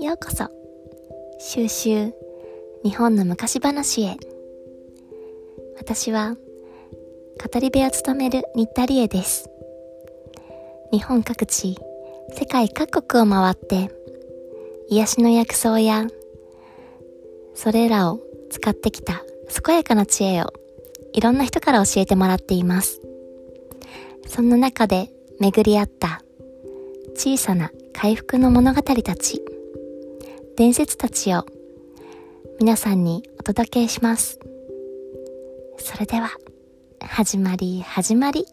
ようこそ。収集日本の昔話へ。私は語り部を務める新田理恵です。日本各地世界各国を回って癒しの薬草やそれらを使ってきた健やかな知恵をいろんな人から教えてもらっています。そんな中で巡り合った小さな回復の物語たち、伝説たちを皆さんにお届けします。それでは、始まり始まり。